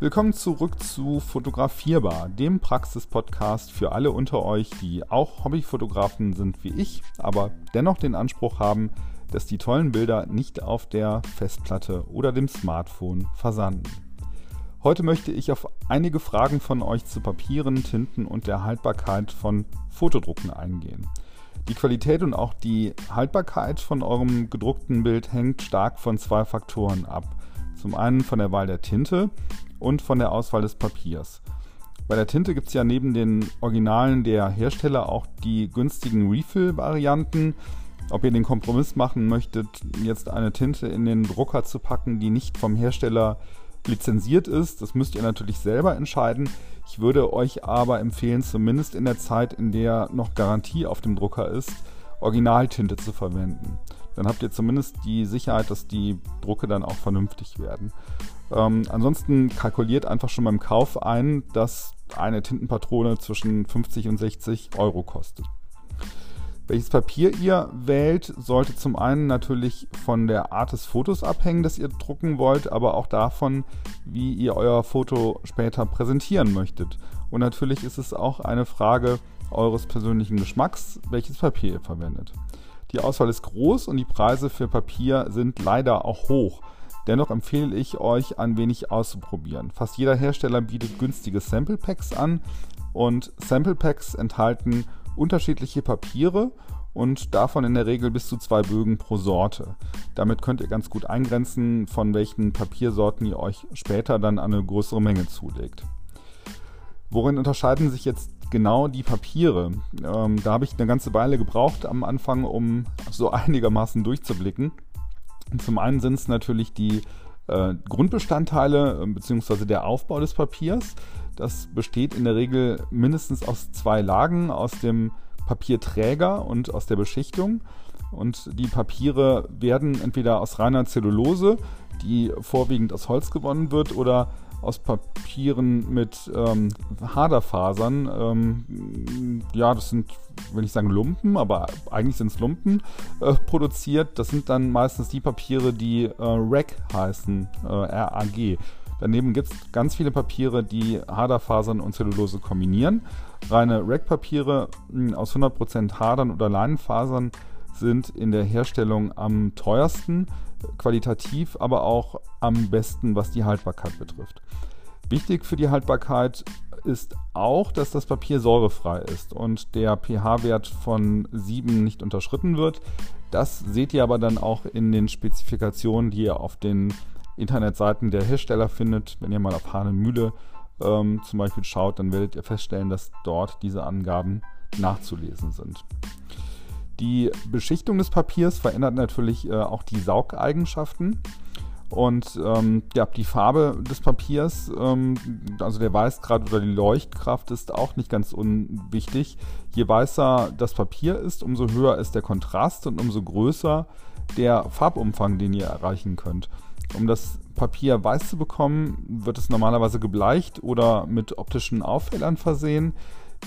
Willkommen zurück zu Fotografierbar, dem Praxis-Podcast für alle unter euch, die auch Hobbyfotografen sind wie ich, aber dennoch den Anspruch haben, dass die tollen Bilder nicht auf der Festplatte oder dem Smartphone versanden. Heute möchte ich auf einige Fragen von euch zu Papieren, Tinten und der Haltbarkeit von Fotodrucken eingehen. Die Qualität und auch die Haltbarkeit von eurem gedruckten Bild hängt stark von zwei Faktoren ab. Zum einen von der Wahl der Tinte und von der Auswahl des Papiers. Bei der Tinte gibt es ja neben den Originalen der Hersteller auch die günstigen Refill-Varianten. Ob ihr den Kompromiss machen möchtet, jetzt eine Tinte in den Drucker zu packen, die nicht vom Hersteller lizenziert ist, das müsst ihr natürlich selber entscheiden. Ich würde euch aber empfehlen, zumindest in der Zeit, in der noch Garantie auf dem Drucker ist, Originaltinte zu verwenden. Dann habt ihr zumindest die Sicherheit, dass die Drucke dann auch vernünftig werden. Ähm, ansonsten kalkuliert einfach schon beim Kauf ein, dass eine Tintenpatrone zwischen 50 und 60 Euro kostet. Welches Papier ihr wählt, sollte zum einen natürlich von der Art des Fotos abhängen, das ihr drucken wollt, aber auch davon, wie ihr euer Foto später präsentieren möchtet. Und natürlich ist es auch eine Frage eures persönlichen Geschmacks, welches Papier ihr verwendet. Die Auswahl ist groß und die Preise für Papier sind leider auch hoch. Dennoch empfehle ich euch, ein wenig auszuprobieren. Fast jeder Hersteller bietet günstige Sample Packs an und Sample Packs enthalten unterschiedliche Papiere und davon in der Regel bis zu zwei Bögen pro Sorte. Damit könnt ihr ganz gut eingrenzen, von welchen Papiersorten ihr euch später dann eine größere Menge zulegt. Worin unterscheiden sich jetzt genau die Papiere? Ähm, da habe ich eine ganze Weile gebraucht am Anfang, um so einigermaßen durchzublicken. Zum einen sind es natürlich die äh, Grundbestandteile äh, bzw. der Aufbau des Papiers. Das besteht in der Regel mindestens aus zwei Lagen, aus dem Papierträger und aus der Beschichtung. Und die Papiere werden entweder aus reiner Zellulose, die vorwiegend aus Holz gewonnen wird, oder aus Papieren mit ähm, Haderfasern. Ähm, ja, das sind, will ich sagen, Lumpen, aber eigentlich sind es Lumpen äh, produziert. Das sind dann meistens die Papiere, die äh, RAG heißen, äh, RAG. Daneben gibt es ganz viele Papiere, die Haderfasern und Zellulose kombinieren. Reine RAG-Papiere hm, aus 100% Hadern oder Leinenfasern sind in der Herstellung am teuersten qualitativ, aber auch am besten, was die Haltbarkeit betrifft. Wichtig für die Haltbarkeit ist auch, dass das Papier säurefrei ist und der pH-Wert von 7 nicht unterschritten wird. Das seht ihr aber dann auch in den Spezifikationen, die ihr auf den Internetseiten der Hersteller findet. Wenn ihr mal auf Hahnemühle ähm, zum Beispiel schaut, dann werdet ihr feststellen, dass dort diese Angaben nachzulesen sind. Die Beschichtung des Papiers verändert natürlich äh, auch die Saugeigenschaften. Und ähm, ja, die Farbe des Papiers, ähm, also der Weißgrad oder die Leuchtkraft ist auch nicht ganz unwichtig. Je weißer das Papier ist, umso höher ist der Kontrast und umso größer der Farbumfang, den ihr erreichen könnt. Um das Papier weiß zu bekommen, wird es normalerweise gebleicht oder mit optischen Aufhellern versehen.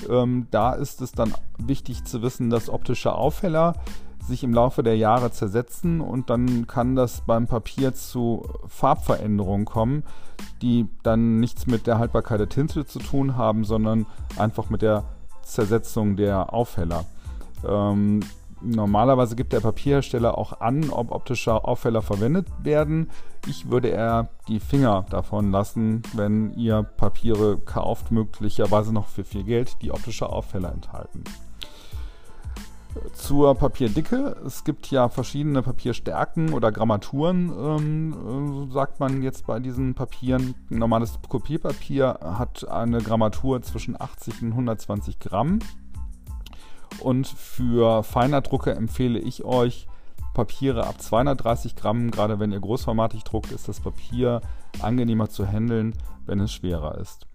Ähm, da ist es dann wichtig zu wissen, dass optische Aufheller sich im Laufe der Jahre zersetzen und dann kann das beim Papier zu Farbveränderungen kommen, die dann nichts mit der Haltbarkeit der Tinte zu tun haben, sondern einfach mit der Zersetzung der Aufheller. Ähm, Normalerweise gibt der Papierhersteller auch an, ob optische Aufheller verwendet werden. Ich würde eher die Finger davon lassen, wenn ihr Papiere kauft, möglicherweise noch für viel Geld, die optische Aufheller enthalten. Zur Papierdicke. Es gibt ja verschiedene Papierstärken oder Grammaturen, ähm, äh, sagt man jetzt bei diesen Papieren. Ein normales Kopierpapier hat eine Grammatur zwischen 80 und 120 Gramm. Und für Feinerdrucke empfehle ich euch Papiere ab 230 Gramm. Gerade wenn ihr großformatig druckt, ist das Papier angenehmer zu handeln, wenn es schwerer ist.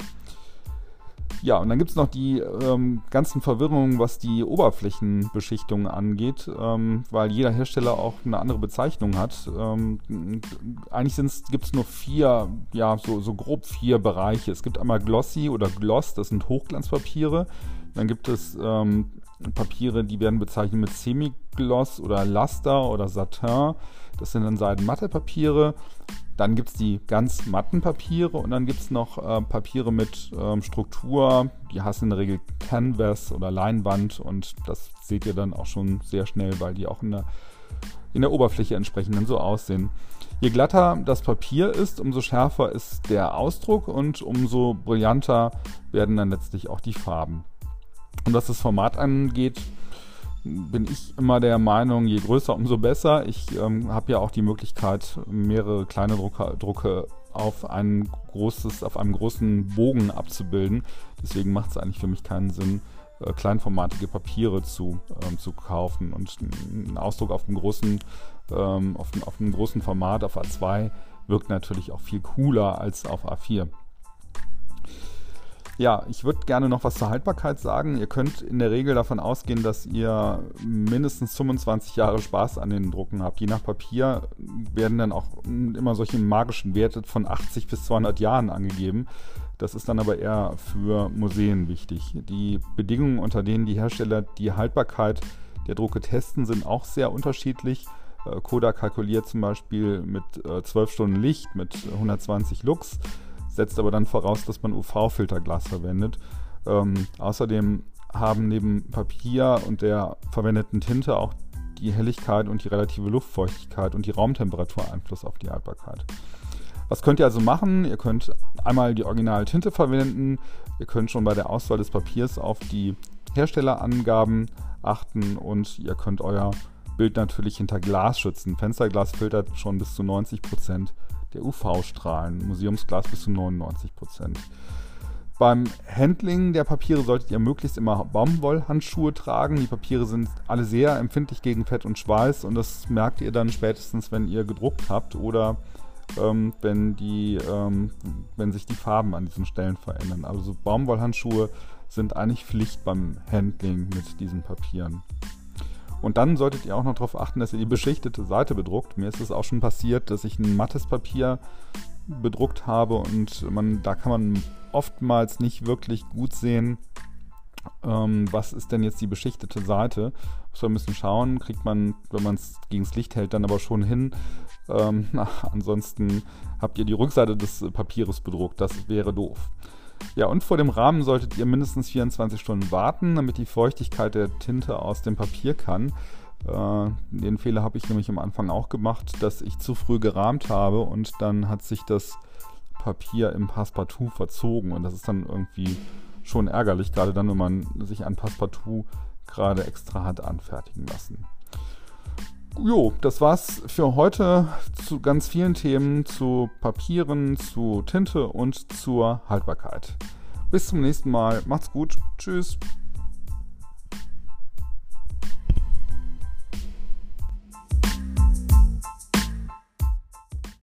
Ja, und dann gibt es noch die ähm, ganzen Verwirrungen, was die Oberflächenbeschichtung angeht, ähm, weil jeder Hersteller auch eine andere Bezeichnung hat. Ähm, eigentlich gibt es nur vier, ja, so, so grob vier Bereiche. Es gibt einmal Glossy oder Gloss, das sind Hochglanzpapiere. Dann gibt es ähm, Papiere, die werden bezeichnet mit Semigloss oder Laster oder Satin. Das sind dann Seidenmatte-Papiere. Dann gibt es die ganz matten Papiere und dann gibt es noch äh, Papiere mit ähm, Struktur. Die heißen in der Regel Canvas oder Leinwand und das seht ihr dann auch schon sehr schnell, weil die auch in der, in der Oberfläche entsprechend so aussehen. Je glatter das Papier ist, umso schärfer ist der Ausdruck und umso brillanter werden dann letztlich auch die Farben. Und was das Format angeht, bin ich immer der Meinung, je größer, umso besser. Ich ähm, habe ja auch die Möglichkeit, mehrere kleine Drucker, Drucke auf, ein großes, auf einem großen Bogen abzubilden. Deswegen macht es eigentlich für mich keinen Sinn, äh, kleinformatige Papiere zu, ähm, zu kaufen. Und ein Ausdruck auf einem großen, ähm, auf, auf einem großen Format, auf A2, wirkt natürlich auch viel cooler als auf A4. Ja, ich würde gerne noch was zur Haltbarkeit sagen. Ihr könnt in der Regel davon ausgehen, dass ihr mindestens 25 Jahre Spaß an den Drucken habt. Je nach Papier werden dann auch immer solche magischen Werte von 80 bis 200 Jahren angegeben. Das ist dann aber eher für Museen wichtig. Die Bedingungen, unter denen die Hersteller die Haltbarkeit der Drucke testen, sind auch sehr unterschiedlich. Äh, Kodak kalkuliert zum Beispiel mit 12 äh, Stunden Licht, mit 120 Lux setzt aber dann voraus, dass man UV-Filterglas verwendet. Ähm, außerdem haben neben Papier und der verwendeten Tinte auch die Helligkeit und die relative Luftfeuchtigkeit und die Raumtemperatur Einfluss auf die Haltbarkeit. Was könnt ihr also machen? Ihr könnt einmal die Originaltinte verwenden. Ihr könnt schon bei der Auswahl des Papiers auf die Herstellerangaben achten und ihr könnt euer Bild natürlich hinter Glas schützen. Fensterglas filtert schon bis zu 90 Prozent der UV-Strahlen, Museumsglas bis zu 99 Prozent. Beim Handling der Papiere solltet ihr möglichst immer Baumwollhandschuhe tragen. Die Papiere sind alle sehr empfindlich gegen Fett und Schweiß und das merkt ihr dann spätestens, wenn ihr gedruckt habt oder ähm, wenn, die, ähm, wenn sich die Farben an diesen Stellen verändern. Also Baumwollhandschuhe sind eigentlich Pflicht beim Handling mit diesen Papieren. Und dann solltet ihr auch noch darauf achten, dass ihr die beschichtete Seite bedruckt. Mir ist es auch schon passiert, dass ich ein mattes Papier bedruckt habe und man, da kann man oftmals nicht wirklich gut sehen, ähm, was ist denn jetzt die beschichtete Seite. Muss man ein bisschen schauen, kriegt man, wenn man es gegen das Licht hält, dann aber schon hin. Ähm, na, ansonsten habt ihr die Rückseite des Papieres bedruckt. Das wäre doof. Ja, und vor dem Rahmen solltet ihr mindestens 24 Stunden warten, damit die Feuchtigkeit der Tinte aus dem Papier kann. Äh, den Fehler habe ich nämlich am Anfang auch gemacht, dass ich zu früh gerahmt habe und dann hat sich das Papier im Passepartout verzogen und das ist dann irgendwie schon ärgerlich, gerade dann, wenn man sich ein Passepartout gerade extra hat anfertigen lassen jo, das war's für heute zu ganz vielen Themen zu Papieren, zu Tinte und zur Haltbarkeit. Bis zum nächsten Mal. Macht's gut. Tschüss.